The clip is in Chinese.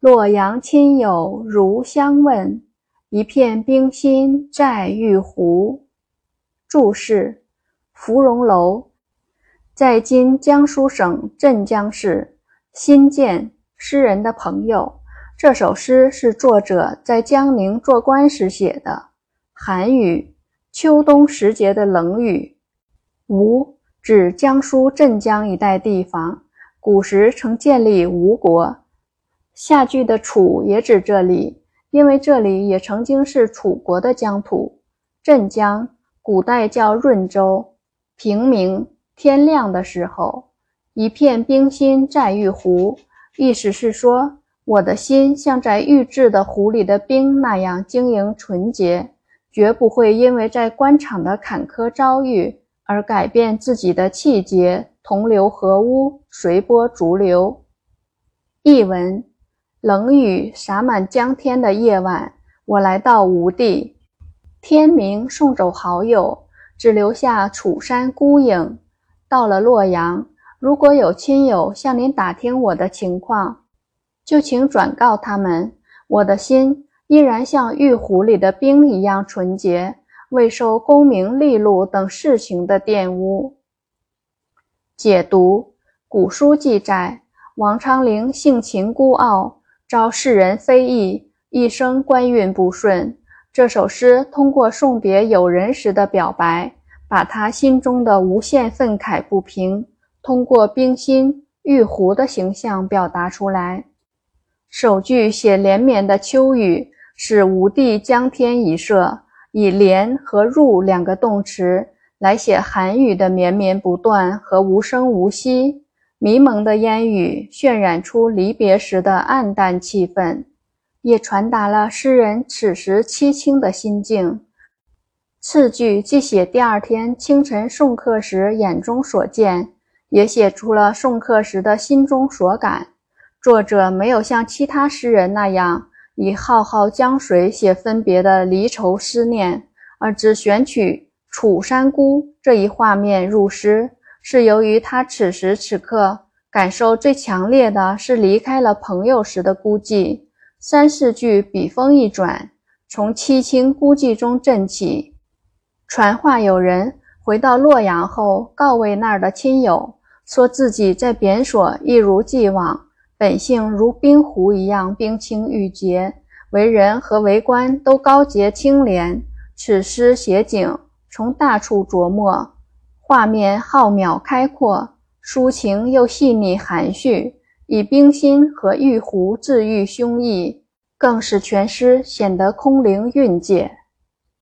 洛阳亲友如相问，一片冰心在玉壶。注释：芙蓉楼在今江苏省镇江市。新建，诗人的朋友。这首诗是作者在江宁做官时写的。寒雨，秋冬时节的冷雨。吴，指江苏镇江一带地方。古时曾建立吴国。下句的楚也指这里，因为这里也曾经是楚国的疆土。镇江，古代叫润州。平明，天亮的时候。一片冰心在玉壶，意思是说。我的心像在玉制的壶里的冰那样晶莹纯洁，绝不会因为在官场的坎坷遭遇而改变自己的气节。同流合污，随波逐流。译文：冷雨洒满江天的夜晚，我来到吴地。天明送走好友，只留下楚山孤影。到了洛阳，如果有亲友向您打听我的情况。就请转告他们，我的心依然像玉壶里的冰一样纯洁，未受功名利禄等事情的玷污。解读：古书记载，王昌龄性情孤傲，遭世人非议，一生官运不顺。这首诗通过送别友人时的表白，把他心中的无限愤慨不平，通过冰心玉壶的形象表达出来。首句写连绵的秋雨，是吴地江天一色，以连和入两个动词来写寒雨的绵绵不断和无声无息。迷蒙的烟雨渲染出离别时的暗淡气氛，也传达了诗人此时凄清的心境。次句既写第二天清晨送客时眼中所见，也写出了送客时的心中所感。作者没有像其他诗人那样以浩浩江水写分别的离愁思念，而只选取楚山孤这一画面入诗，是由于他此时此刻感受最强烈的是离开了朋友时的孤寂。三四句笔锋一转，从凄清孤寂中振起，传话有人回到洛阳后，告慰那儿的亲友，说自己在贬所一如既往。本性如冰壶一样冰清玉洁，为人和为官都高洁清廉。此诗写景，从大处着墨，画面浩渺开阔，抒情又细腻含蓄，以冰心和玉壶治愈胸臆，更使全诗显得空灵蕴藉。